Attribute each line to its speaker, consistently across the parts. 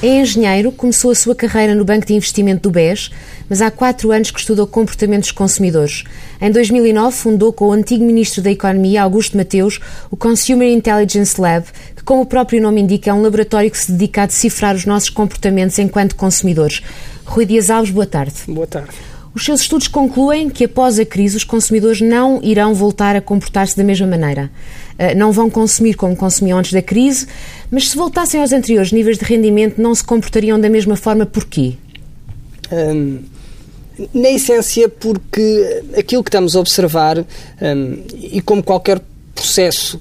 Speaker 1: É engenheiro, começou a sua carreira no Banco de Investimento do BES, mas há quatro anos que estudou comportamentos consumidores. Em 2009 fundou com o antigo Ministro da Economia, Augusto Mateus, o Consumer Intelligence Lab, que, como o próprio nome indica, é um laboratório que se dedica a decifrar os nossos comportamentos enquanto consumidores. Rui Dias Alves, boa tarde.
Speaker 2: Boa tarde.
Speaker 1: Os seus estudos concluem que após a crise os consumidores não irão voltar a comportar-se da mesma maneira. Eh, não vão consumir como consumiam antes da crise, mas se voltassem aos anteriores níveis de rendimento não se comportariam da mesma forma porquê?
Speaker 2: Hum, na essência porque aquilo que estamos a observar hum, e como qualquer processo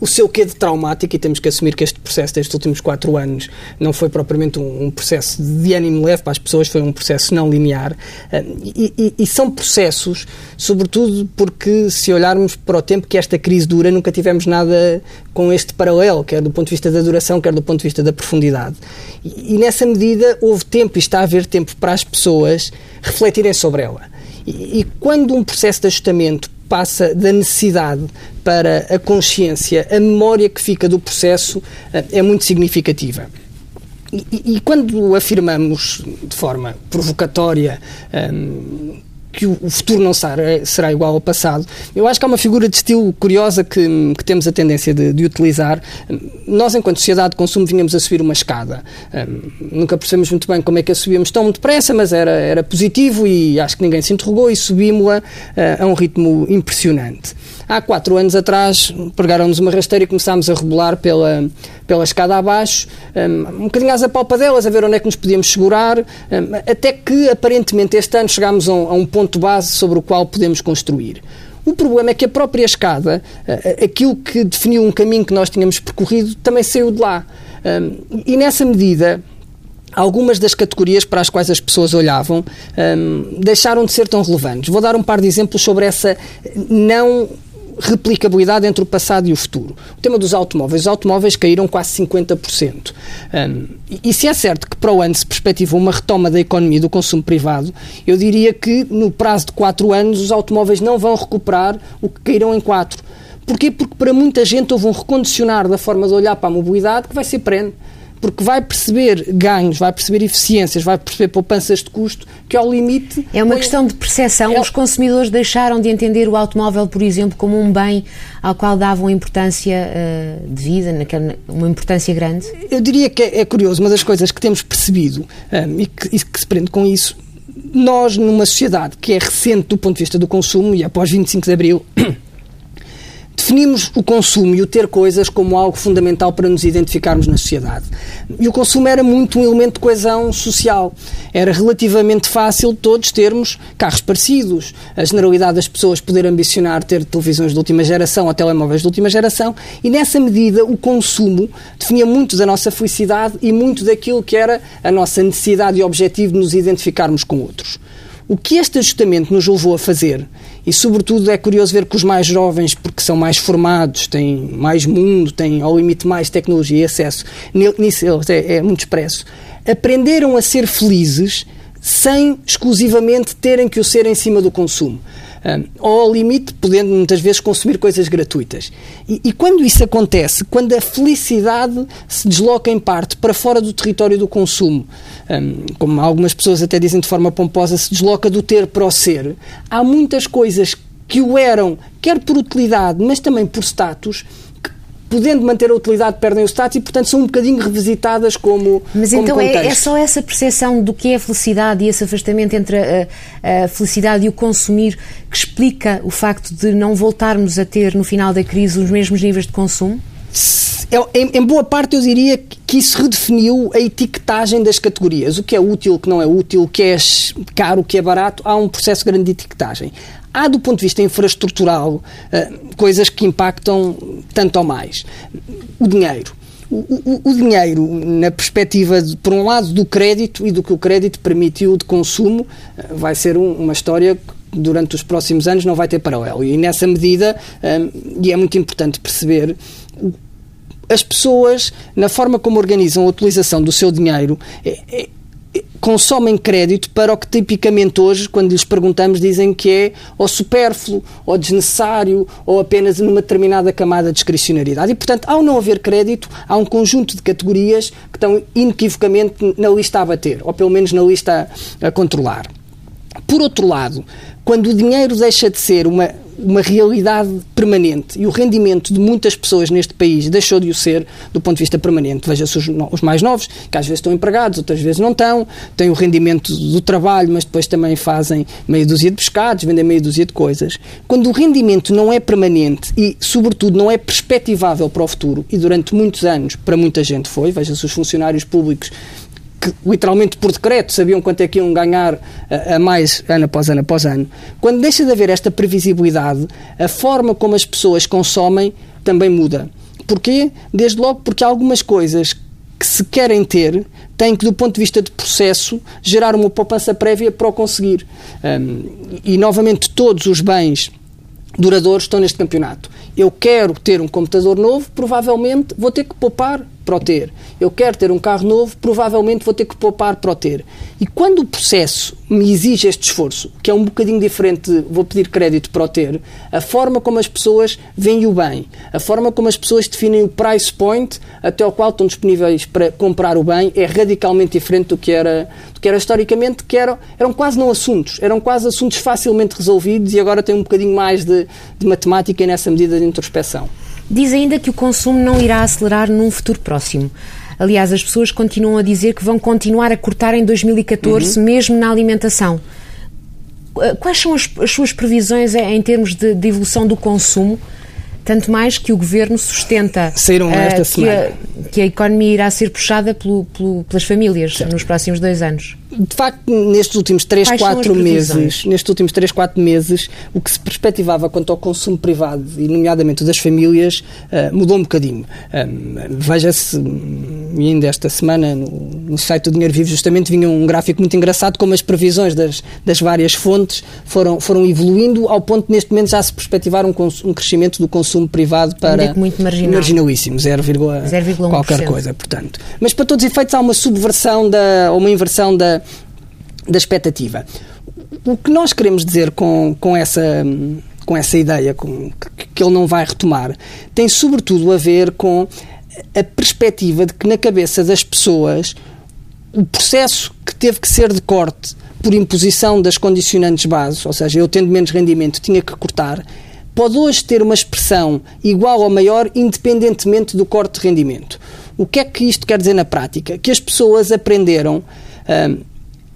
Speaker 2: o seu quê de traumático, e temos que assumir que este processo destes últimos quatro anos não foi propriamente um, um processo de ânimo leve para as pessoas, foi um processo não linear. Ah, e, e, e, são processos, sobretudo porque, se olharmos para o tempo que esta crise dura, nunca tivemos nada com este paralelo, quer do ponto de vista da duração, quer do ponto de vista da profundidade. E, e nessa medida, houve tempo e está a haver tempo para as pessoas refletirem sobre ela. E, e quando um processo de ajustamento passa da necessidade para a consciência, a memória que fica do processo eh, é muito significativa. E, e quando afirmamos de forma provocatória um, que o futuro não será igual ao passado. Eu acho que há uma figura de estilo curiosa que, que temos a tendência de, de, utilizar. Nós, enquanto sociedade de consumo, vinhamos a subir uma escada. Um, nunca percebemos muito bem como é que a subíamos tão depressa, mas era, era positivo e acho que ninguém se interrogou e subimos-a uh, a um ritmo impressionante. Há quatro anos atrás, pregaram-nos uma rasteira e começámos a rebolar pela, pela escada abaixo, um, um bocadinho às apalpadelas, a ver onde é que nos podíamos segurar, um, até que, aparentemente, este ano chegámos a um, a um ponto base sobre o qual podemos construir. O problema é que a própria escada, aquilo que definiu um caminho que nós tínhamos percorrido, também saiu de lá. E nessa medida, algumas das categorias para as quais as pessoas olhavam deixaram de ser tão relevantes. Vou dar um par de exemplos sobre essa não replicabilidade entre o passado e o futuro. O tema dos automóveis. Os automóveis caíram quase 50%. Um, e, se é certo que para o ano se perspectiva uma retoma da economia e do consumo privado, eu diria que no prazo de 4 anos os automóveis não vão recuperar o que caíram em 4. Porquê? Porque para muita gente houve um recondicionar da forma de olhar para a mobilidade que vai ser perene porque vai perceber ganhos, vai perceber eficiências, vai perceber poupanças de custo, que ao limite.
Speaker 1: É uma questão de percepção. É... Os consumidores deixaram de entender o automóvel, por exemplo, como um bem ao qual davam importância uh, devida, naquela, uma importância grande?
Speaker 2: Eu diria que é, é curioso, uma das coisas que temos percebido um, eh, e, que, e que se prende com isso, nós, numa sociedade que é recente do ponto de vista do consumo, e após 25 de Abril. Definimos o consumo e o ter coisas como algo fundamental para nos identificarmos na sociedade. E o consumo era muito um elemento de coesão social. Era relativamente fácil todos termos carros parecidos, a generalidade das pessoas poder ambicionar ter televisões de última geração ou telemóveis de última geração, e nessa medida o consumo definia muito da nossa felicidade e muito daquilo que era a nossa necessidade e objetivo de nos identificarmos com outros. O que este ajustamento nos levou a fazer, e sobretudo é curioso ver que os mais jovens, porque são mais formados, têm mais mundo, têm ao limite mais tecnologia e acesso, nisso é, é muito expresso, aprenderam a ser felizes sem exclusivamente terem que o ser em cima do consumo ou ao limite, podendo muitas vezes consumir coisas gratuitas. E, e, quando isso acontece, quando a felicidade se desloca em parte para fora do território do consumo, um, como algumas pessoas até dizem de forma pomposa, se desloca do ter para o ser, há muitas coisas que o eram, quer por utilidade, mas também por status, podendo manter a utilidade, perdem o status e, portanto, são um bocadinho revisitadas como.
Speaker 1: Mas
Speaker 2: como
Speaker 1: então é, é, só essa percepção do que é a felicidade e esse afastamento entre a, a, felicidade e o consumir que explica o facto de não voltarmos a ter, no final da crise, os mesmos níveis de consumo?
Speaker 2: Em, em, boa parte eu diria que isso redefiniu a etiquetagem das categorias. O que é útil, o que não é útil, o que é caro, o que é barato. Há um processo grande de etiquetagem. Há, do ponto de vista infraestrutural, eh, coisas que impactam tanto ou mais. O dinheiro. O, o, o, dinheiro, na perspectiva, de, por um lado, do crédito e do que o crédito permitiu de consumo, eh, vai ser um, uma história que durante os próximos anos não vai ter paralelo. E nessa medida, um, e é muito importante perceber, as pessoas, na forma como organizam a utilização do seu dinheiro, é, é, consomem crédito para o que tipicamente hoje, quando lhes perguntamos, dizem que é ou supérfluo, ou desnecessário, ou apenas numa determinada camada de discricionariedade. E, portanto, ao não haver crédito, há um conjunto de categorias que estão inequivocamente na lista a bater, ou pelo menos na lista a, a controlar. Por outro lado, quando o dinheiro deixa de ser uma, uma realidade permanente e o rendimento de muitas pessoas neste país deixou de o ser do ponto de vista permanente. Veja-se os, os, mais novos, que às vezes estão empregados, outras vezes não estão, têm o rendimento do trabalho, mas depois também fazem meia dúzia de pescados, vendem meia dúzia de coisas. Quando o rendimento não é permanente e, sobretudo, não é perspectivável para o futuro, e durante muitos anos para muita gente foi, veja-se os funcionários públicos que literalmente por decreto sabiam quanto é que iam ganhar a, mais ano após ano após ano. Quando deixa de haver esta previsibilidade, a forma como as pessoas consomem também muda. Porquê? Desde logo porque algumas coisas que se querem ter têm que, do ponto de vista de processo, gerar uma poupança prévia para o conseguir. Um, e, novamente, todos os bens duradouros estão neste campeonato. Eu quero ter um computador novo, provavelmente vou ter que poupar para o ter. Eu quero ter um carro novo, provavelmente vou ter que poupar para o ter. E quando o processo me exige este esforço, que é um bocadinho diferente de vou pedir crédito para o ter, a forma como as pessoas veem o bem, a forma como as pessoas definem o price point até ao qual estão disponíveis para comprar o bem é radicalmente diferente do que era, do que era historicamente, que eram, eram quase não assuntos, eram quase assuntos facilmente resolvidos e agora tem um bocadinho mais de, de matemática nessa medida de introspeção.
Speaker 1: Diz ainda que o consumo não irá acelerar num futuro próximo. Aliás, as pessoas continuam a dizer que vão continuar a cortar em 2014, uhum. mesmo na alimentação. Quais são as, as suas previsões em termos de, de, evolução do consumo? Tanto mais que o governo sustenta
Speaker 2: uh, que,
Speaker 1: a, que, a, economia irá ser puxada pelo, pelo, pelas famílias certo. nos próximos dois anos
Speaker 2: de facto, nestes últimos 3, Quais 4 meses, nestes últimos 3, 4 meses, o que se perspectivava quanto ao consumo privado, e nomeadamente das famílias, uh, mudou um bocadinho. Um, Veja-se, e ainda esta semana, no, no, site do Dinheiro Vivo, justamente vinha um gráfico muito engraçado, como as previsões das, das várias fontes foram, foram evoluindo, ao ponto de neste momento já se perspectivar um, um crescimento do consumo privado para.
Speaker 1: É muito marginal.
Speaker 2: marginalíssimo, 0, 0, qualquer coisa, portanto. Mas para todos os efeitos há uma subversão da, ou uma inversão da da expectativa. O que nós queremos dizer com, com essa com essa ideia com, que, que ele não vai retomar, tem sobretudo a ver com a perspectiva de que na cabeça das pessoas o processo que teve que ser de corte por imposição das condicionantes bases, ou seja, eu tendo menos rendimento tinha que cortar, pode hoje ter uma expressão igual ou maior independentemente do corte de rendimento. O que é que isto quer dizer na prática? Que as pessoas aprenderam hum,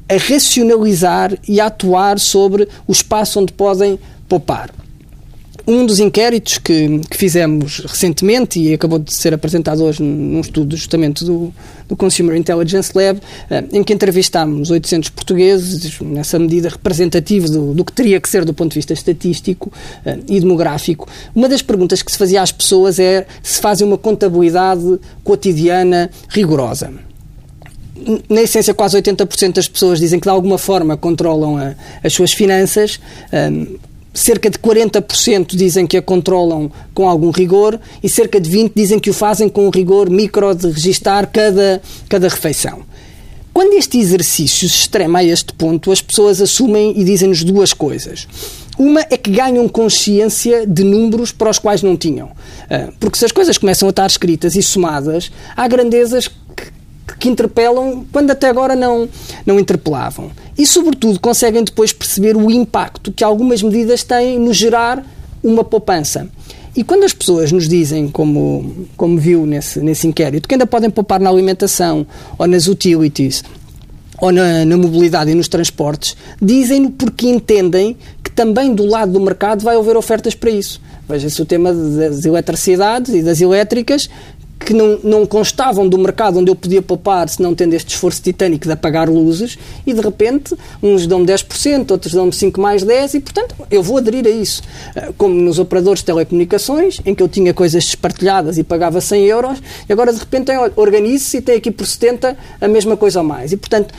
Speaker 2: a racionalizar e a atuar sobre o espaço onde podem poupar. Um dos inquéritos que, que, fizemos recentemente e acabou de ser apresentado hoje num estudo justamente do, do Consumer Intelligence Lab, eh, em que entrevistámos 800 portugueses, nessa medida representativa do, do, que teria que ser do ponto de vista estatístico eh, e demográfico. Uma das perguntas que se fazia às pessoas é se fazem uma contabilidade cotidiana rigorosa na essência, quase 80% das pessoas dizem que de alguma forma controlam a, as suas finanças. Um, cerca de 40% dizem que a controlam com algum rigor e cerca de 20% dizem que o fazem com um rigor micro de registar cada, cada refeição. Quando este exercício se extrema a este ponto, as pessoas assumem e dizem-nos duas coisas. Uma é que ganham consciência de números para os quais não tinham. Ah, porque se as coisas começam a estar escritas e somadas, há grandezas que interpelam quando até agora não, não interpelavam. E, sobretudo, conseguem depois perceber o impacto que algumas medidas têm no gerar uma poupança. E quando as pessoas nos dizem, como, como viu nesse, nesse inquérito, que ainda podem poupar na alimentação ou nas utilities ou na, na mobilidade e nos transportes, dizem-no porque entendem que também do lado do mercado vai haver ofertas para isso. Veja-se o tema das eletricidades e das elétricas, que não, não constavam do mercado onde eu podia poupar se não tendo este esforço titânico de apagar luzes e de repente uns dão-me 10%, outros dão-me 5 mais 10 e portanto eu vou aderir a isso. Eh, como nos operadores de telecomunicações, em que eu tinha coisas despartilhadas e pagava 100 euros e agora de repente organize-se e tem aqui por 70 a mesma coisa ou mais. E portanto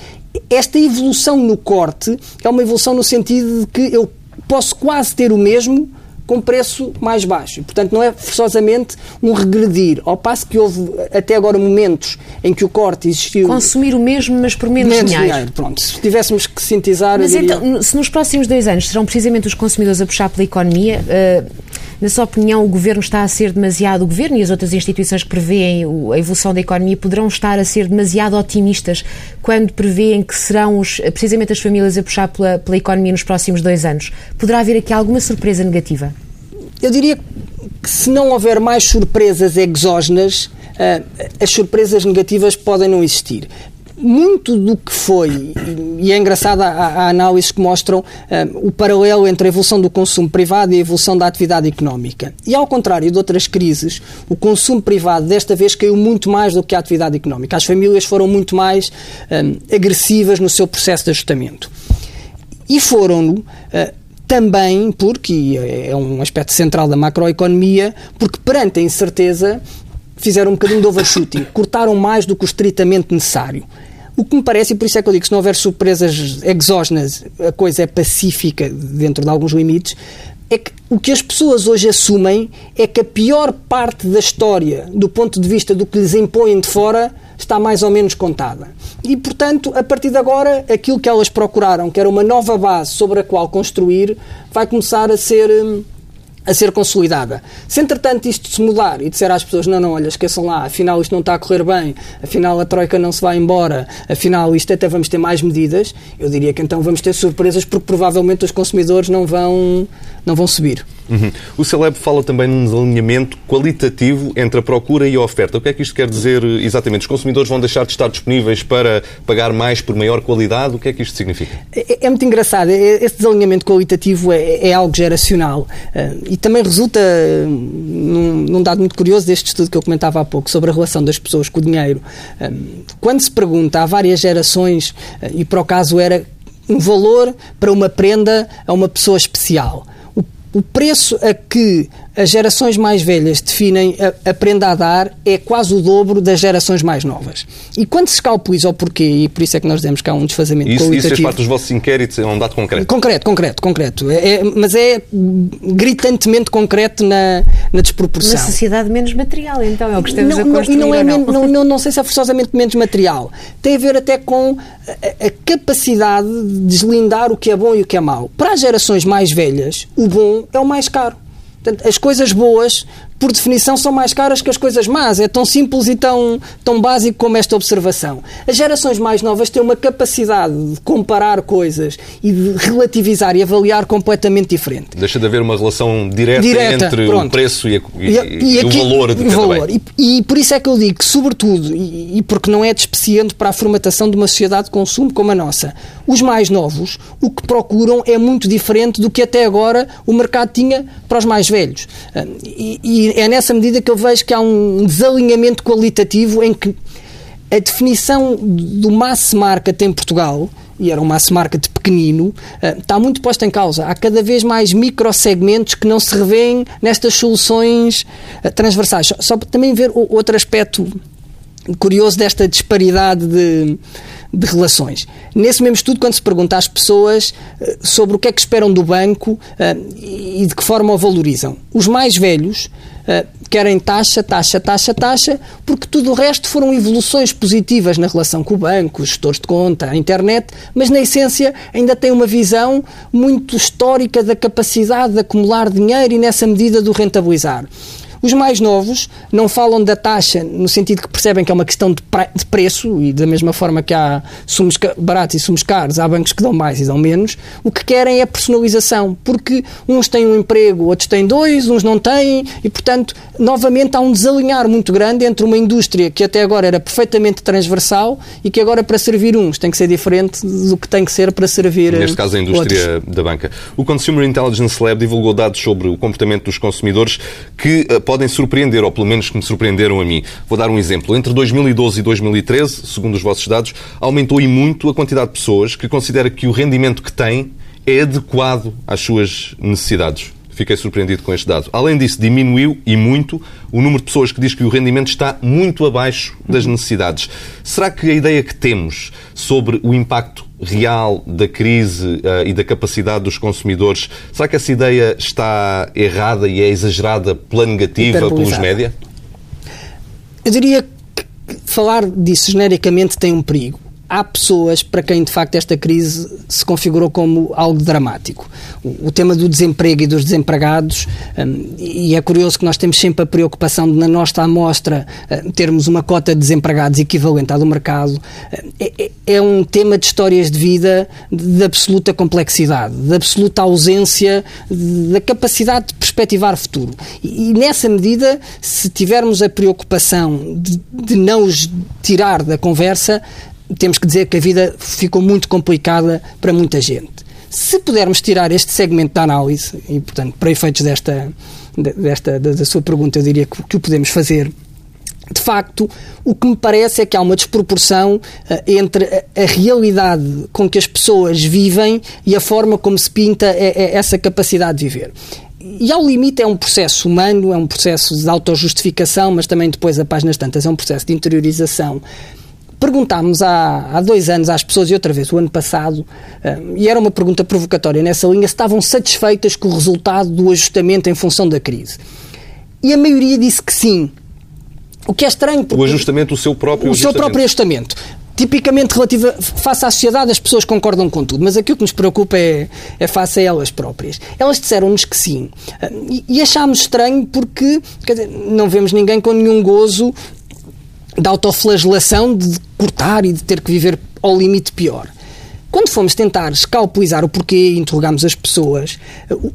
Speaker 2: esta evolução no corte é uma evolução no sentido de que eu posso quase ter o mesmo com preço mais baixo. E, portanto, não é forçosamente um regredir. Ao passo que houve até agora momentos em que o corte existiu.
Speaker 1: Consumir o mesmo, mas por menos,
Speaker 2: menos
Speaker 1: dinheiro.
Speaker 2: dinheiro. Pronto, se tivéssemos que sintetizar.
Speaker 1: Mas
Speaker 2: diria...
Speaker 1: então, se nos próximos dois anos serão precisamente os consumidores a puxar pela economia, uh, na sua opinião, o governo está a ser demasiado, o governo e as outras instituições que prevêem a evolução da economia poderão estar a ser demasiado otimistas quando prevêem que serão os, precisamente as famílias a puxar pela, pela economia nos próximos dois anos? Poderá haver aqui alguma surpresa negativa?
Speaker 2: Eu diria que se não houver mais surpresas exógenas, eh, as surpresas negativas podem não existir muito do que foi, e é engraçada a, análise que mostram um, o paralelo entre a evolução do consumo privado e a evolução da atividade económica. E ao contrário de outras crises, o consumo privado desta vez caiu muito mais do que a atividade económica. As famílias foram muito mais um, agressivas no seu processo de ajustamento. E foram uh, também, porque é um aspecto central da macroeconomia, porque perante a incerteza fizeram um bocadinho de overshooting, cortaram mais do que o estritamente necessário. O que me parece, e por isso é que eu digo se não houver surpresas exógenas, a coisa é pacífica dentro de alguns limites, é que o que as pessoas hoje assumem é que a pior parte da história, do ponto de vista do que lhes impõem de fora, está mais ou menos contada. E, portanto, a partir de agora, aquilo que elas procuraram, que era uma nova base sobre a qual construir, vai começar a ser hum, a ser consolidada. Se entretanto isto se mudar e disser às pessoas não, não, olha, esqueçam lá, afinal isto não está a correr bem, afinal a Troika não se vai embora, afinal isto até vamos ter mais medidas, eu diria que então vamos ter surpresas porque provavelmente os consumidores não vão, não vão subir.
Speaker 3: Uhum. O Celeb fala também num desalinhamento qualitativo entre a procura e a oferta. O que é que isto quer dizer exatamente? Os consumidores vão deixar de estar disponíveis para pagar mais por maior qualidade? O que é que isto significa?
Speaker 2: É, é muito engraçado. É, esse desalinhamento qualitativo é, é algo geracional uh, e também resulta num, num, dado muito curioso deste estudo que eu comentava há pouco sobre a relação das pessoas com o dinheiro. Quando se pergunta há várias gerações, e para o caso era um valor para uma prenda a uma pessoa especial o preço a que as gerações mais velhas definem a, a, prenda a dar é quase o dobro das gerações mais novas. E quando se escalpeliza o porquê, e por isso é que nós dizemos que há um desfazamento
Speaker 3: isso,
Speaker 2: qualitativo...
Speaker 3: Isso faz parte dos vossos inquéritos, é um dado concreto?
Speaker 2: Concreto, concreto, concreto. É, é, mas é gritantemente concreto na, na desproporção.
Speaker 1: Uma sociedade menos material, então, é o que estamos
Speaker 2: não,
Speaker 1: a construir,
Speaker 2: não, é
Speaker 1: não?
Speaker 2: não, não, não sei se é forçosamente menos material. Tem a ver até com a, a capacidade de deslindar o que é bom e o que é mau. Para as gerações mais velhas, o bom é o mais caro. Portanto, as coisas boas por definição, são mais caras que as coisas más. É tão simples e tão, tão básico como esta observação. As gerações mais novas têm uma capacidade de comparar coisas e de relativizar e avaliar completamente diferente.
Speaker 3: Deixa de haver uma relação direta, direta entre pronto. o preço e, a, e, e, e aqui, o valor de cada valor.
Speaker 2: E, e, por isso é que eu digo que, sobretudo, e, porque não é despeciente para a formatação de uma sociedade de consumo como a nossa, os mais novos, o que procuram é muito diferente do que até agora o mercado tinha para os mais velhos. E, é nessa medida que eu vejo que há um desalinhamento qualitativo em que a definição do mass market em Portugal, e era um mass market pequenino, eh, está muito posta em causa. Há cada vez mais microsegmentos que não se revêem nestas soluções eh, transversais. Só para também ver outro aspecto curioso desta disparidade de, de relações. Nesse mesmo estudo, quando se pergunta às pessoas uh, sobre o que é que esperam do banco uh, e de que forma o valorizam, os mais velhos uh, querem taxa, taxa, taxa, taxa, porque tudo o resto foram evoluções positivas na relação com o banco, os gestores de conta, a internet, mas na essência ainda tem uma visão muito histórica da capacidade de acumular dinheiro e nessa medida do rentabilizar. Os mais novos não falam da taxa no sentido que percebem que é uma questão de, de preço e da mesma forma que há sumos baratos e sumos caros, há bancos que dão mais e dão menos. O que querem é personalização, porque uns têm um emprego, outros têm dois, uns não têm e, portanto, novamente há um desalinhar muito grande entre uma indústria que até agora era perfeitamente transversal e que agora para servir uns tem que ser diferente do que tem que ser para servir
Speaker 3: Neste caso a indústria
Speaker 2: outros.
Speaker 3: da banca. O Consumer Intelligence Lab divulgou dados sobre o comportamento dos consumidores que eh, podem surpreender, ou pelo menos que me surpreenderam a mim. Vou dar um exemplo. Entre 2012 e 2013, segundo os vossos dados, aumentou e muito a quantidade de pessoas que considera que o rendimento que tem é adequado às suas necessidades Fiquei surpreendido com este dado. Além disso, diminuiu e muito o número de pessoas que diz que o rendimento está muito abaixo das necessidades. Será que a ideia que temos sobre o impacto real da crise uh, e da capacidade dos consumidores, será que essa ideia está errada e é exagerada pela negativa, pelos média?
Speaker 2: Eu diria que falar disso genericamente tem um perigo há pessoas para quem de facto esta crise se configurou como algo dramático. O, tema do desemprego e dos desempregados, um, e é curioso que nós temos sempre a preocupação de, na nossa amostra, um, termos uma cota de desempregados equivalente à do mercado, um, é, é, um tema de histórias de vida de, absoluta complexidade, de absoluta ausência da capacidade de perspectivar futuro. E, nessa medida, se tivermos a preocupação de, de não os tirar da conversa, temos que dizer que a vida ficou muito complicada para muita gente. Se pudermos tirar este segmento da análise, e portanto, para efeitos desta, desta da, sua pergunta, eu diria que, que o podemos fazer de facto, o que me parece é que há uma desproporção uh, entre a, a, realidade com que as pessoas vivem e a forma como se pinta é, é essa capacidade de viver. E ao limite é um processo humano, é um processo de autojustificação, mas também depois, a páginas tantas, é um processo de interiorização Perguntámos há, há dois anos às pessoas, e outra vez o ano passado, uh, e era uma pergunta provocatória nessa linha, se estavam satisfeitas com o resultado do ajustamento em função da crise. E a maioria disse que sim. O que é estranho.
Speaker 3: Porque o ajustamento, o seu próprio
Speaker 2: o ajustamento. seu próprio ajustamento. Tipicamente relativa, face à sociedade, as pessoas concordam com tudo, mas aquilo que nos preocupa é, é face a elas próprias. Elas disseram-nos que sim. Ah, e, e achámos estranho porque dizer, não vemos ninguém com nenhum gozo da autoflagelação de cortar e de ter que viver ao limite pior. Quando fomos tentar escalpelizar o porquê e interrogámos as pessoas,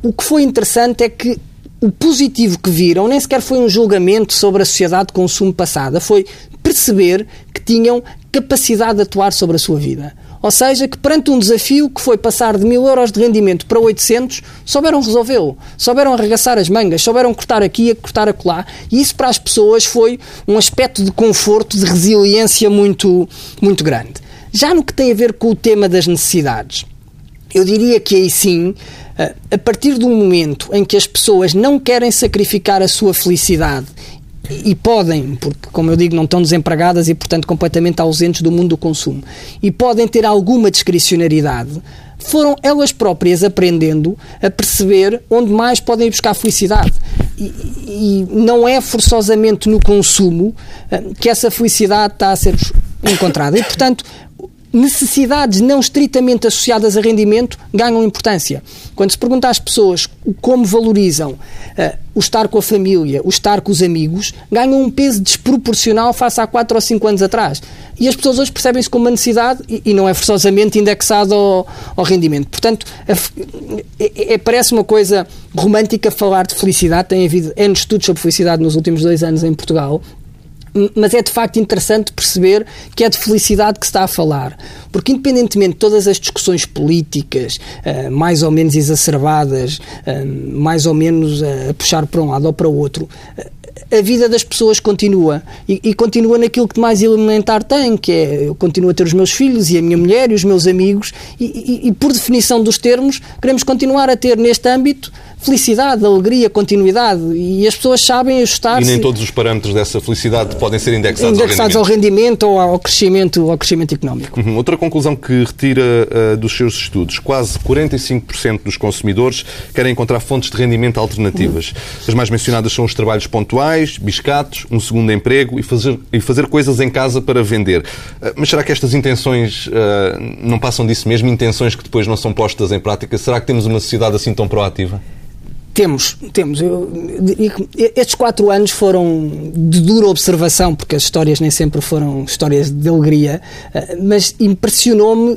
Speaker 2: o, que foi interessante é que o positivo que viram nem sequer foi um julgamento sobre a sociedade de consumo passada, foi perceber que tinham capacidade de atuar sobre a sua vida. Ou seja, que perante um desafio que foi passar de mil euros de rendimento para 800, souberam resolvê-lo, souberam arregaçar as mangas, souberam cortar aqui, e cortar acolá. E isso para as pessoas foi um aspecto de conforto, de resiliência muito, muito grande. Já no que tem a ver com o tema das necessidades, eu diria que aí sim, a partir do momento em que as pessoas não querem sacrificar a sua felicidade e podem, porque, como eu digo, não estão desempregadas e, portanto, completamente ausentes do mundo do consumo, e podem ter alguma discricionariedade, foram elas próprias aprendendo a perceber onde mais podem buscar felicidade. E, e não é forçosamente no consumo eh, que essa felicidade está a ser encontrada. E, portanto, necessidades não estritamente associadas a rendimento ganham importância. Quando se pergunta às pessoas como valorizam uh, o estar com a família, o estar com os amigos, ganham um peso desproporcional face a 4 ou 5 anos atrás. E as pessoas hoje percebem-se como uma necessidade e, e, não é forçosamente indexado ao, ao rendimento. Portanto, é, é, parece uma coisa romântica falar de felicidade. Tem havido N estudos sobre felicidade nos últimos dois anos em Portugal mas é de facto interessante perceber que é de felicidade que se está a falar. Porque, independentemente de todas as discussões políticas, uh, mais ou menos exacerbadas, uh, mais ou menos uh, a puxar para um lado ou para o outro, a vida das pessoas continua. E, e, continua naquilo que mais elementar tem, que é eu continuo a ter os meus filhos e a minha mulher e os meus amigos, e, e, e por definição dos termos, queremos continuar a ter neste âmbito felicidade, alegria, continuidade. E as pessoas sabem ajustar-se.
Speaker 3: E nem todos os parâmetros dessa felicidade podem ser indexados,
Speaker 2: indexados
Speaker 3: ao,
Speaker 2: rendimento. ao rendimento ou ao crescimento, ao crescimento económico.
Speaker 3: Uhum. Outra conclusão que retira uh, dos seus estudos: quase 45% dos consumidores querem encontrar fontes de rendimento alternativas. Uhum. As mais mencionadas são os trabalhos pontuais, biscatos, um segundo emprego e fazer, e fazer coisas em casa para vender. Uh, mas será que estas intenções uh, não passam disso mesmo? Intenções que depois não são postas em prática? Será que temos uma sociedade assim tão proativa?
Speaker 2: Temos, temos. Eu, estes quatro anos foram de dura observação, porque as histórias nem sempre foram histórias de alegria, eh, mas impressionou-me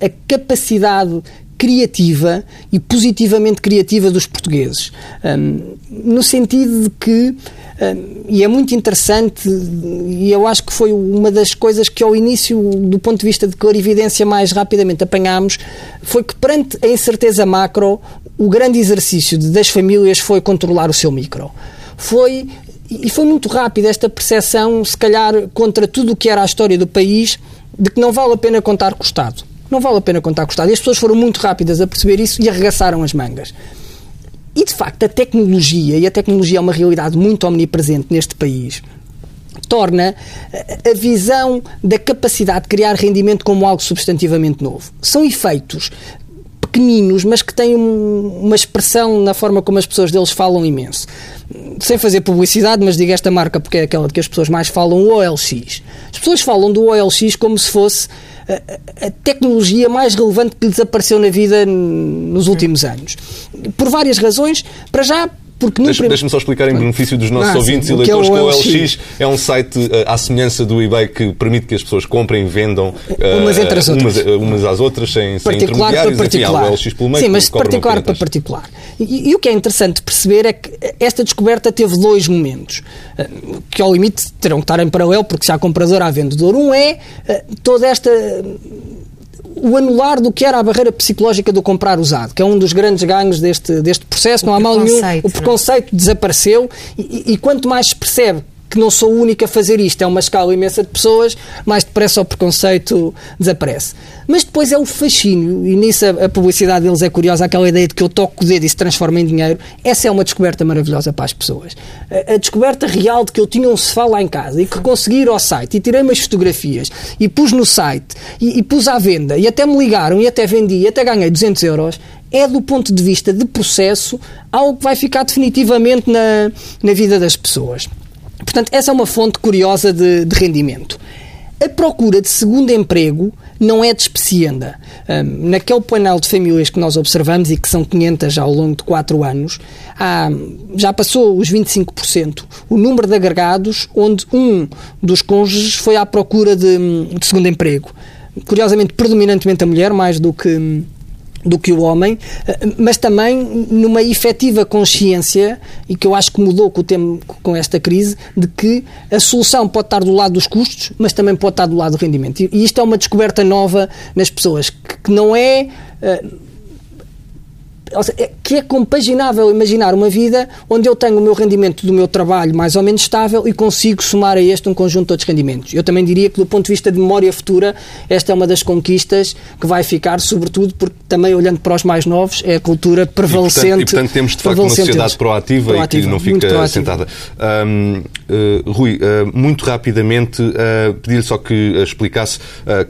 Speaker 2: a, a, capacidade criativa e positivamente criativa dos portugueses. Um, no sentido de que e é muito interessante e eu acho que foi uma das coisas que ao início, do ponto de vista de clarividência, mais rapidamente apanhámos, foi que perante a incerteza macro, o grande exercício das famílias foi controlar o seu micro. Foi e foi muito rápido esta percepção, se calhar, contra tudo o que era a história do país, de que não vale a pena contar com o Estado. Não vale a pena contar com o Estado. E as pessoas foram muito rápidas a perceber isso e arregaçaram as mangas. E, de facto, a tecnologia, e a tecnologia é uma realidade muito omnipresente neste país, torna a visão da capacidade de criar rendimento como algo substantivamente novo. São efeitos pequeninos, mas que têm uma expressão na forma como as pessoas deles falam imenso. Sem fazer publicidade, mas digo esta marca porque é aquela de que as pessoas mais falam, o OLX. As pessoas falam do OLX como se fosse a, a tecnologia mais relevante que lhes apareceu na vida nos últimos anos. Por várias razões. Para já, porque
Speaker 3: Deixa-me deixa só explicar em benefício dos nossos ah, ouvintes sim, e leitores que, é o OLX é um site uh, à semelhança do eBay que permite que as pessoas comprem e vendam uh,
Speaker 2: umas, entre as
Speaker 3: umas, uh, umas, às outras sem, sem intermediários.
Speaker 2: Para particular. Enfim,
Speaker 3: LX pelo meio,
Speaker 2: sim, mas de particular para particular. E, e, o que é interessante perceber é que esta descoberta teve dois momentos que ao limite terão que estar em paralelo porque se há comprador há vendedor. Um é toda esta o anular do que era a barreira psicológica do comprar usado, que é um dos grandes ganhos deste, deste processo. O não há mal nenhum. O preconceito desapareceu e, e, quanto mais se percebe que não sou o único a fazer isto, é uma escala imensa de pessoas, mais depressa o preconceito desaparece. Mas depois é o fascínio, e nisso a, a, publicidade deles é curiosa, aquela ideia de que eu toco o dedo e se transforma em dinheiro, essa é uma descoberta maravilhosa para as pessoas. A, a descoberta real de que eu tinha um sofá lá em casa e que consegui ir ao site e tirei umas fotografias e pus no site e, e pus à venda e até me ligaram e até vendi e até ganhei 200 euros, é do ponto de vista de processo algo que vai ficar definitivamente na, na vida das pessoas. Portanto, essa é uma fonte curiosa de, de rendimento. A procura de segundo emprego não é despecienda. Um, naquele painel de famílias que nós observamos e que são 500 ao longo de 4 anos, há, já passou os 25% o número de agregados onde um dos cônjuges foi à procura de, de segundo emprego. Curiosamente, predominantemente a mulher, mais do que do que o homem, eh, mas também numa efetiva consciência, e que eu acho que mudou com o tempo, com esta crise, de que a solução pode estar do lado dos custos, mas também pode estar do lado do rendimento. E isto é uma descoberta nova nas pessoas, que não é eh, é, que é compaginável imaginar uma vida onde eu tenho o meu rendimento do meu trabalho mais ou menos estável e consigo somar a este um conjunto de outros rendimentos. Eu também diria que, do ponto de vista de memória futura, esta é uma das conquistas que vai ficar, sobretudo porque, também olhando para os mais novos, é a cultura prevalecente. E,
Speaker 3: portanto, e, portanto temos, de facto, uma sociedade proativa, proativa, e que não fica sentada. Um, uh, Rui, uh, muito rapidamente, uh, pedi-lhe só que explicasse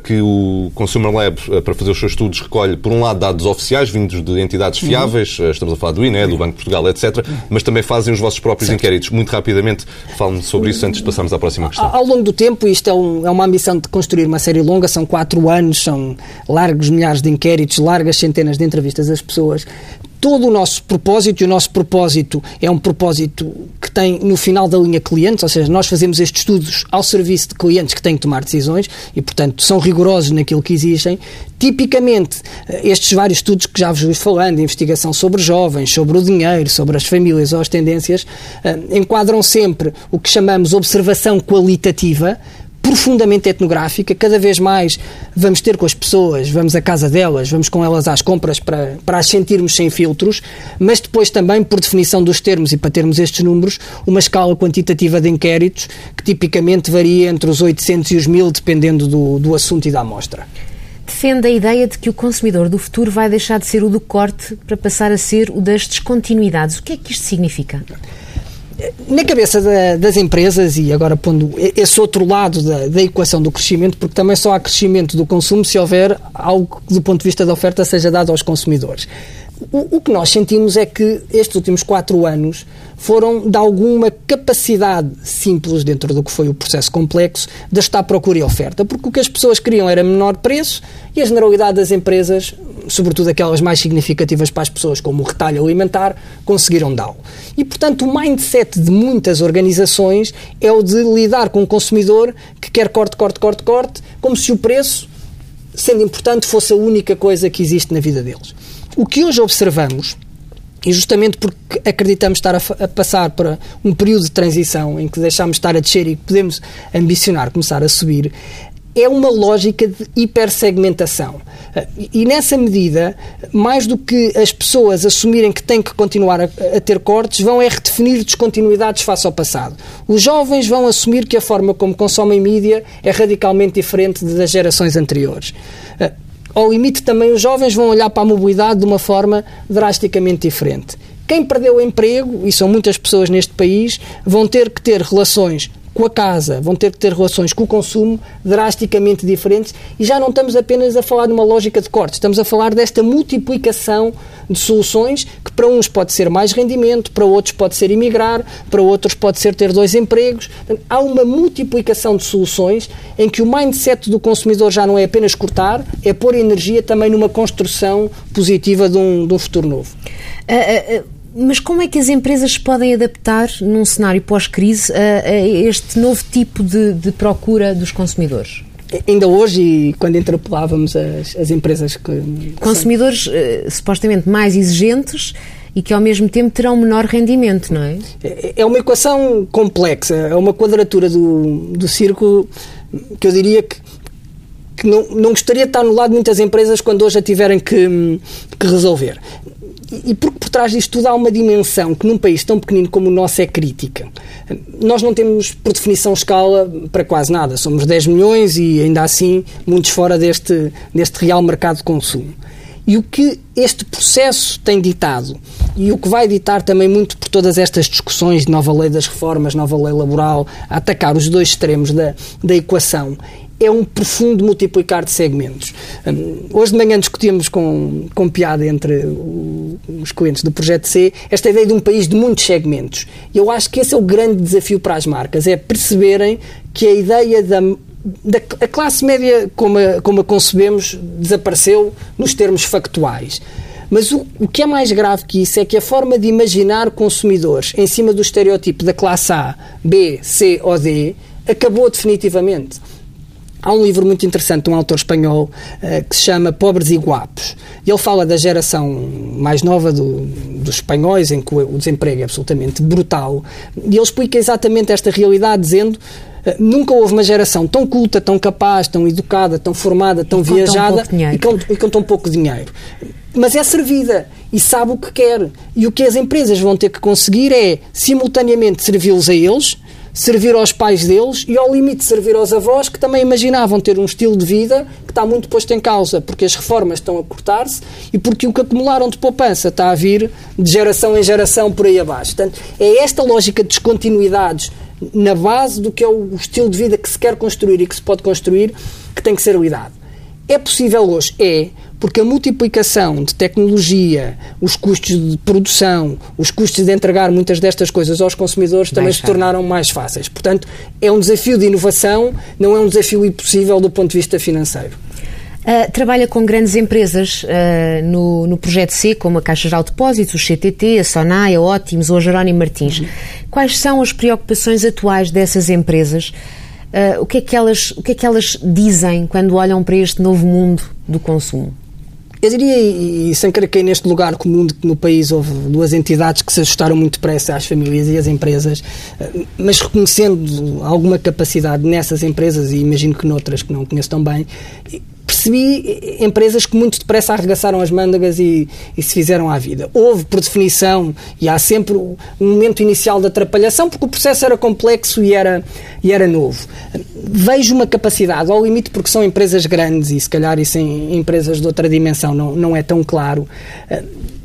Speaker 3: que o Consumer Lab, para fazer os seus estudos, recolhe, por um lado, dados oficiais vindos de entidades fiáveis, uhum. estamos a falar do INE, do Banco de Portugal, etc., mas também fazem os vossos próprios certo. inquéritos. Muito rapidamente, fale-me sobre isso antes de passarmos à próxima questão.
Speaker 2: Ao longo do tempo, isto é, um, é uma ambição de construir uma série longa, são quatro anos, são largos milhares de inquéritos, largas centenas de entrevistas às pessoas, todo o nosso propósito, e o nosso propósito é um propósito que tem no final da linha clientes, ou seja, nós fazemos estes estudos ao serviço de clientes que têm que tomar decisões e, portanto, são rigorosos naquilo que exigem. Tipicamente, eh, estes vários estudos que já vos fui falando, investigação sobre jovens, sobre o dinheiro, sobre as famílias ou as tendências, eh, enquadram sempre o que chamamos observação qualitativa, profundamente etnográfica, cada vez mais vamos ter com as pessoas, vamos à casa delas, vamos com elas às compras para, para as sentirmos sem filtros, mas depois também, por definição dos termos e para termos estes números, uma escala quantitativa de inquéritos que tipicamente varia entre os 800 e os 1000, dependendo do, do assunto e da amostra
Speaker 1: defende a ideia de que o consumidor do futuro vai deixar de ser o do corte para passar a ser o das descontinuidades. O que é que isto significa?
Speaker 2: Na cabeça da, das empresas, e agora pondo esse outro lado da, da, equação do crescimento, porque também só há crescimento do consumo se houver algo que, do ponto de vista da oferta, seja dado aos consumidores. O, o que nós sentimos é que estes últimos quatro anos foram de alguma capacidade simples, dentro do que foi o processo complexo, de estar procura e oferta, porque o que as pessoas queriam era menor preço e a generalidade das empresas, sobretudo aquelas mais significativas para as pessoas, como o retalho alimentar, conseguiram dá-lo. E, portanto, o mindset de muitas organizações é o de lidar com um consumidor que quer corte, corte, corte, corte, como se o preço, sendo importante, fosse a única coisa que existe na vida deles. O que hoje observamos e justamente porque acreditamos estar a, a, passar para um período de transição em que deixamos de estar a descer e podemos ambicionar começar a subir, é uma lógica de hipersegmentação. E nessa medida, mais do que as pessoas assumirem que têm que continuar a, a, ter cortes, vão é redefinir descontinuidades face ao passado. Os jovens vão assumir que a forma como consomem mídia é radicalmente diferente das gerações anteriores ao limite também os jovens vão olhar para a mobilidade de uma forma drasticamente diferente. quem perdeu o emprego, e são muitas pessoas neste país, vão ter que ter relações com a casa, vão ter que ter relações com o consumo drasticamente diferentes e já não estamos apenas a falar de uma lógica de cortes, estamos a falar desta multiplicação de soluções que para uns pode ser mais rendimento, para outros pode ser emigrar, para outros pode ser ter dois empregos. Há uma multiplicação de soluções em que o mindset do consumidor já não é apenas cortar, é pôr energia também numa construção positiva de um, de um futuro novo.
Speaker 1: Uh, uh, mas como é que as empresas podem adaptar num cenário pós-crise a, a, este novo tipo de, de, procura dos consumidores?
Speaker 2: Ainda hoje, quando interpelávamos as, as empresas que.
Speaker 1: Consumidores uh, supostamente mais exigentes e que ao mesmo tempo terão menor rendimento, não é?
Speaker 2: É, é uma equação complexa, é uma quadratura do, do círculo que eu diria que, que não, não gostaria de estar no lado de muitas empresas quando hoje a tiverem que, que resolver e porque por trás disto tudo há uma dimensão que num país tão pequenino como o nosso é crítica. Nós não temos, por definição, escala para quase nada. Somos 10 milhões e ainda assim muitos fora deste, deste real mercado de consumo. E o que este processo tem ditado, e o que vai ditar também muito por todas estas discussões de nova lei das reformas, nova lei laboral, a atacar os dois extremos da, da equação, é um profundo multiplicar de segmentos. Hum, hoje de manhã discutimos com, com piada entre os clientes do Projeto C esta ideia de um país de muitos segmentos. Eu acho que esse é o grande desafio para as marcas, é perceberem que a ideia da, da a classe média como a, como a concebemos desapareceu nos termos factuais. Mas o, o que é mais grave que isso é que a forma de imaginar consumidores em cima do estereótipo da classe A, B, C ou D acabou definitivamente. Há um livro muito interessante de um autor espanhol uh, que se chama Pobres e Guapos. E ele fala da geração mais nova do, dos espanhóis, em que o, o desemprego é absolutamente brutal. E ele explica exatamente esta realidade, dizendo uh, nunca houve uma geração tão culta, tão capaz, tão educada, tão formada, tão
Speaker 1: e
Speaker 2: viajada
Speaker 1: tão e,
Speaker 2: com, e com tão pouco dinheiro. Mas é servida e sabe o que quer. E o que as empresas vão ter que conseguir é, simultaneamente, servi-los a eles servir aos pais deles e, ao limite, servir aos avós que também imaginavam ter um estilo de vida que está muito posto em causa, porque as reformas estão a cortar-se e porque o que acumularam de poupança está a vir de geração em geração por aí abaixo. Portanto, é esta lógica de descontinuidades na base do que é o estilo de vida que se quer construir e que se pode construir que tem que ser lidado. É possível hoje? É, porque a multiplicação de tecnologia, os custos de produção, os custos de entregar muitas destas coisas aos consumidores também se tornaram mais fáceis. Portanto, é um desafio de inovação, não é um desafio impossível do ponto de vista financeiro.
Speaker 1: Uh, trabalha com grandes empresas uh, no, no projeto C, como a Caixa Geral de Depósitos, o CTT, a Sonai, a Ótimos ou a Jerónimo Martins. Uhum. Quais são as preocupações atuais dessas empresas? Uh, o, que é que elas, o que é que elas dizem quando olham para este novo mundo do consumo?
Speaker 2: Eu diria, e, sem querer cair neste lugar comum de que no país houve duas entidades que se ajustaram muito depressa às famílias e às empresas, eh, mas reconhecendo alguma capacidade nessas empresas, e imagino que noutras que não conheço tão bem, percebi empresas que muito depressa arregaçaram as mândagas e, e, se fizeram à vida. Houve, por definição, e há sempre um momento inicial de atrapalhação, porque o processo era complexo e era, e era novo. Vejo uma capacidade, ao limite, porque são empresas grandes e se calhar isso em empresas de outra dimensão não, não é tão claro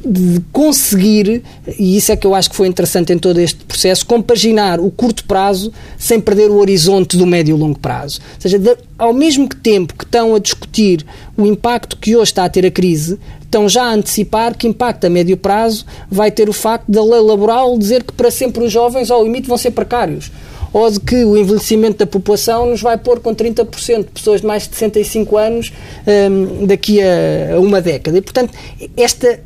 Speaker 2: de conseguir, e isso é que eu acho que foi interessante em todo este processo, compaginar o curto prazo sem perder o horizonte do médio e longo prazo. Ou seja, de, ao mesmo tempo que estão a discutir o impacto que hoje está a ter a crise, estão já a antecipar que impacto a médio prazo vai ter o facto da lei laboral dizer que para sempre os jovens, ao limite, vão ser precários ou de que o envelhecimento da população nos vai pôr com 30% de pessoas de mais de 65 anos um, daqui a, uma década. E, portanto, esta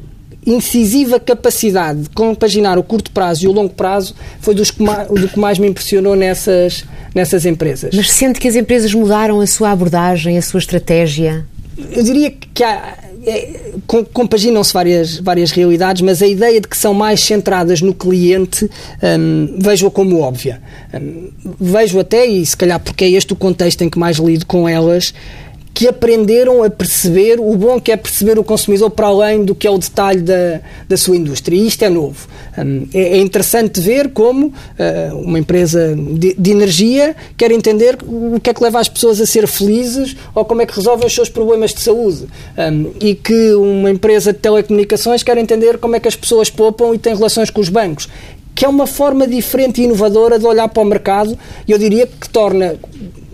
Speaker 2: incisiva capacidade de compaginar o curto prazo e o longo prazo foi dos que mais, do que mais me impressionou nessas, nessas empresas.
Speaker 1: Mas sente que as empresas mudaram a sua abordagem, a sua estratégia?
Speaker 2: Eu diria que há, é, compaginam-se várias, várias realidades, mas a ideia de que são mais centradas no cliente hum, vejo-a como óbvia. Hum, vejo até, e se calhar porque é este o contexto em que mais lido com elas, que aprenderam a perceber o bom que é perceber o consumidor para além do que é o detalhe da, da sua indústria. E isto é novo. Um, é, é, interessante ver como uh, uma empresa de, de, energia quer entender o que é que leva as pessoas a ser felizes ou como é que resolvem os seus problemas de saúde. Um, e que uma empresa de telecomunicações quer entender como é que as pessoas poupam e têm relações com os bancos que é uma forma diferente e inovadora de olhar para o mercado e eu diria que torna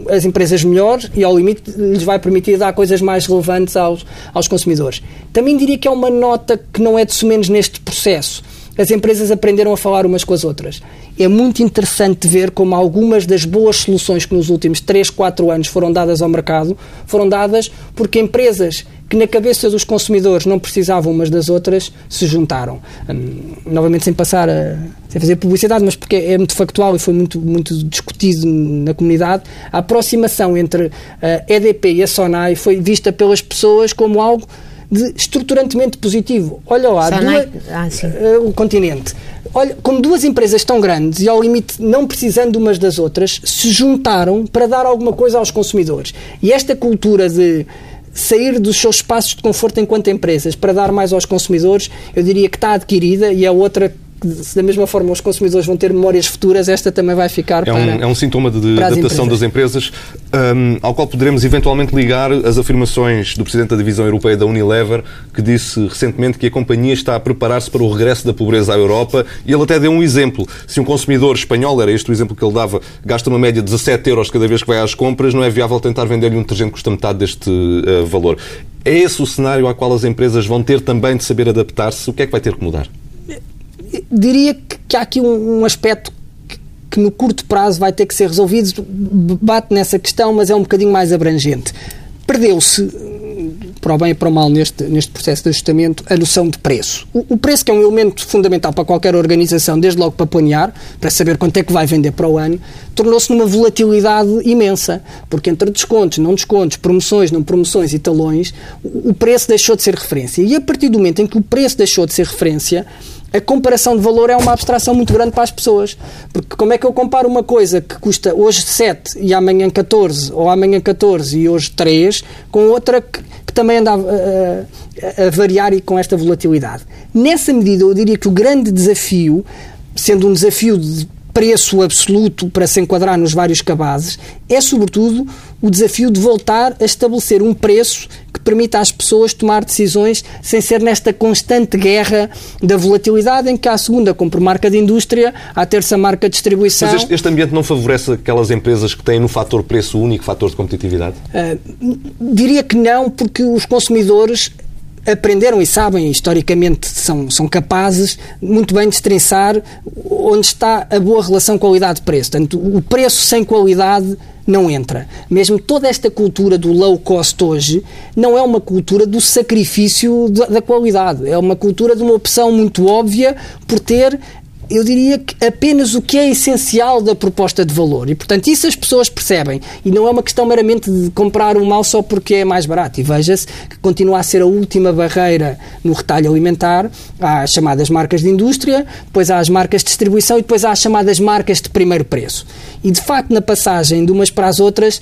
Speaker 2: as empresas melhores e, ao limite, lhes vai permitir dar coisas mais relevantes aos, aos consumidores. Também diria que é uma nota que não é de sumenos neste processo. As empresas aprenderam a falar umas com as outras. É muito interessante ver como algumas das boas soluções que nos últimos 3, 4 anos foram dadas ao mercado foram dadas porque empresas que na cabeça dos consumidores não precisavam umas das outras se juntaram. Hum, novamente, sem passar a sem fazer publicidade, mas porque é muito factual e foi muito, muito discutido na comunidade, a aproximação entre a EDP e a Sonai foi vista pelas pessoas como algo de estruturantemente positivo. Olha lá, duas, ah, uh, o continente. Olha, como duas empresas tão grandes e ao limite não precisando umas das outras, se juntaram para dar alguma coisa aos consumidores. E esta cultura de sair dos seus espaços de conforto enquanto empresas para dar mais aos consumidores, eu diria que está adquirida e é outra se da mesma forma os consumidores vão ter memórias futuras, esta também vai ficar
Speaker 3: é
Speaker 2: para,
Speaker 3: um, é um sintoma de adaptação das empresas um, ao qual poderemos eventualmente ligar as afirmações do Presidente da Divisão Europeia da Unilever, que disse recentemente que a companhia está a preparar-se para o regresso da pobreza à Europa e ele até deu um exemplo. Se um consumidor espanhol, era este o exemplo que ele dava, gasta uma média de 17 euros cada vez que vai às compras, não é viável tentar vender-lhe um detergente que custa metade deste uh, valor. É esse o cenário ao qual as empresas vão ter também de saber adaptar-se? O que é que vai ter que mudar?
Speaker 2: Diria que, que há aqui um, um aspecto que, que, no curto prazo vai ter que ser resolvido, bate nessa questão, mas é um bocadinho mais abrangente. Perdeu-se, para o bem e para o mal, neste, neste processo de ajustamento, a noção de preço. O, o, preço, que é um elemento fundamental para qualquer organização, desde logo para planear, para saber quanto é que vai vender para o ano, tornou-se numa volatilidade imensa, porque entre descontos, não descontos, promoções, não promoções e talões, o, o preço deixou de ser referência. E a partir do momento em que o preço deixou de ser referência, a comparação de valor é uma abstração muito grande para as pessoas. Porque como é que eu comparo uma coisa que custa hoje 7 e amanhã 14, ou amanhã 14 e hoje 3, com outra que, que também anda a, a, a variar e com esta volatilidade? Nessa medida, eu diria que o grande desafio, sendo um desafio de preço absoluto para se enquadrar nos vários cabazes, é sobretudo o desafio de voltar a estabelecer um preço que permita às pessoas tomar decisões sem ser nesta constante guerra da volatilidade em que a segunda compra marca de indústria, há a terça marca de distribuição.
Speaker 3: Mas este, este ambiente não favorece aquelas empresas que têm no fator preço o único fator de competitividade?
Speaker 2: Uh, diria que não, porque os consumidores aprenderam e sabem, historicamente são, são capazes muito bem de destrinçar onde está a boa relação qualidade-preço. Portanto, o preço sem qualidade não entra. Mesmo toda esta cultura do low cost hoje não é uma cultura do sacrifício da qualidade, é uma cultura de uma opção muito óbvia por ter eu diria que apenas o que é essencial da proposta de valor. E, portanto, isso as pessoas percebem. E não é uma questão meramente de comprar um mal só porque é mais barato. E veja-se que continua a ser a última barreira no retalho alimentar. Há as chamadas marcas de indústria, depois há as marcas de distribuição e depois há as chamadas marcas de primeiro preço. E, de facto, na passagem de umas para as outras,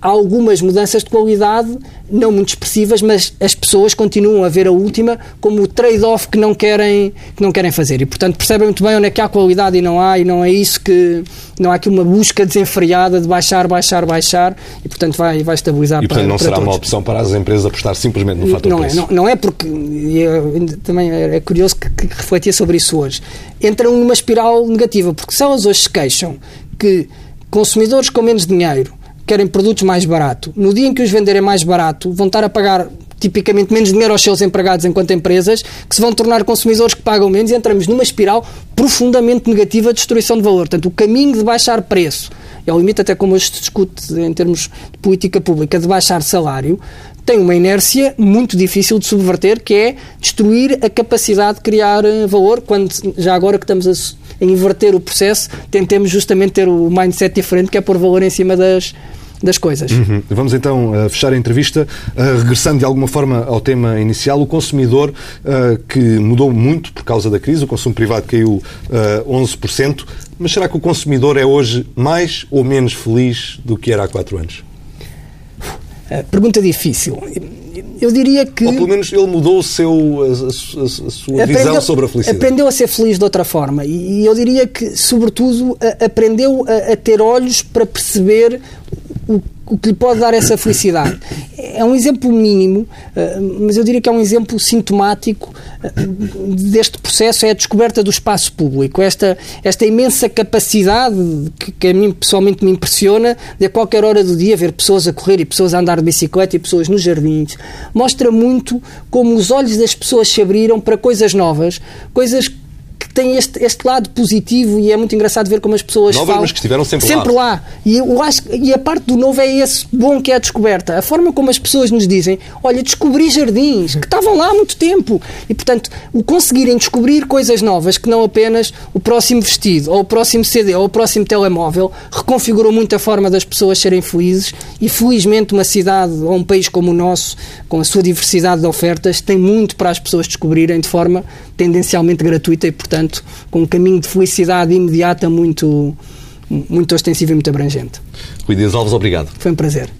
Speaker 2: há algumas mudanças de qualidade, não muito expressivas, mas as pessoas continuam a ver a última como o trade-off que não querem que não querem fazer. E, portanto, percebem muito bem onde é que há qualidade e não há, e não é isso que... Não há aqui uma busca desenfreada de baixar, baixar, baixar, e, portanto, vai, vai estabilizar
Speaker 3: E, portanto,
Speaker 2: para,
Speaker 3: não
Speaker 2: para
Speaker 3: será
Speaker 2: todos.
Speaker 3: uma opção para as empresas apostar simplesmente no fator
Speaker 2: não
Speaker 3: preço?
Speaker 2: É, não, não é porque... É, também é curioso que, que refletia sobre isso hoje. Entram numa espiral negativa, porque se elas hoje se queixam que consumidores com menos dinheiro querem produtos mais barato. No dia em que os venderem mais barato, vão estar a pagar tipicamente menos dinheiro aos seus empregados enquanto empresas, que se vão tornar consumidores que pagam menos e entramos numa espiral profundamente negativa de destruição de valor. Portanto, o caminho de baixar preço, é o limite até como hoje se discute em termos de política pública, de baixar salário, tem uma inércia muito difícil de subverter, que é destruir a capacidade de criar eh, valor, quando já agora que estamos a, a inverter o processo, tentemos justamente ter o mindset diferente, que é pôr valor em cima das, das coisas.
Speaker 3: Uhum. Vamos então uh, fechar a entrevista, uh, regressando de alguma forma ao tema inicial. O consumidor, uh, que mudou muito por causa da crise, o consumo privado caiu 11%, mas será que o consumidor é hoje mais ou menos feliz do que era há quatro anos?
Speaker 2: Pergunta difícil. Eu diria que.
Speaker 3: Ou pelo menos ele mudou o seu, a, a, a sua aprendeu, visão sobre a felicidade.
Speaker 2: Aprendeu a ser feliz de outra forma. E, e eu diria que, sobretudo, a, aprendeu a, a, ter olhos para perceber o, o que lhe pode dar essa felicidade. É um exemplo mínimo, eh, mas eu diria que é um exemplo sintomático eh, deste processo, é a descoberta do espaço público, esta, esta imensa capacidade que, que a mim pessoalmente me impressiona de a qualquer hora do dia ver pessoas a correr e pessoas a andar de bicicleta e pessoas nos jardins, mostra muito como os olhos das pessoas se abriram para coisas novas, coisas que tem este, este lado positivo e é muito engraçado ver como as pessoas
Speaker 3: Novas,
Speaker 2: falam.
Speaker 3: mas que estiveram sempre,
Speaker 2: sempre
Speaker 3: lá.
Speaker 2: lá. E, eu acho, e a parte do novo é esse bom que é a descoberta. A forma como as pessoas nos dizem, olha, descobri jardins que estavam lá há muito tempo. E, portanto, o conseguirem descobrir coisas novas que não apenas o próximo vestido, ou o próximo CD, ou o próximo telemóvel, reconfigurou muito a forma das pessoas serem felizes e, felizmente, uma cidade ou um país como o nosso, com a sua diversidade de ofertas, tem muito para as pessoas descobrirem de forma tendencialmente gratuita e, portanto, com um caminho de felicidade imediata muito, muito ostensivo e muito abrangente.
Speaker 3: Rui Dias Alves, obrigado.
Speaker 2: Foi um prazer.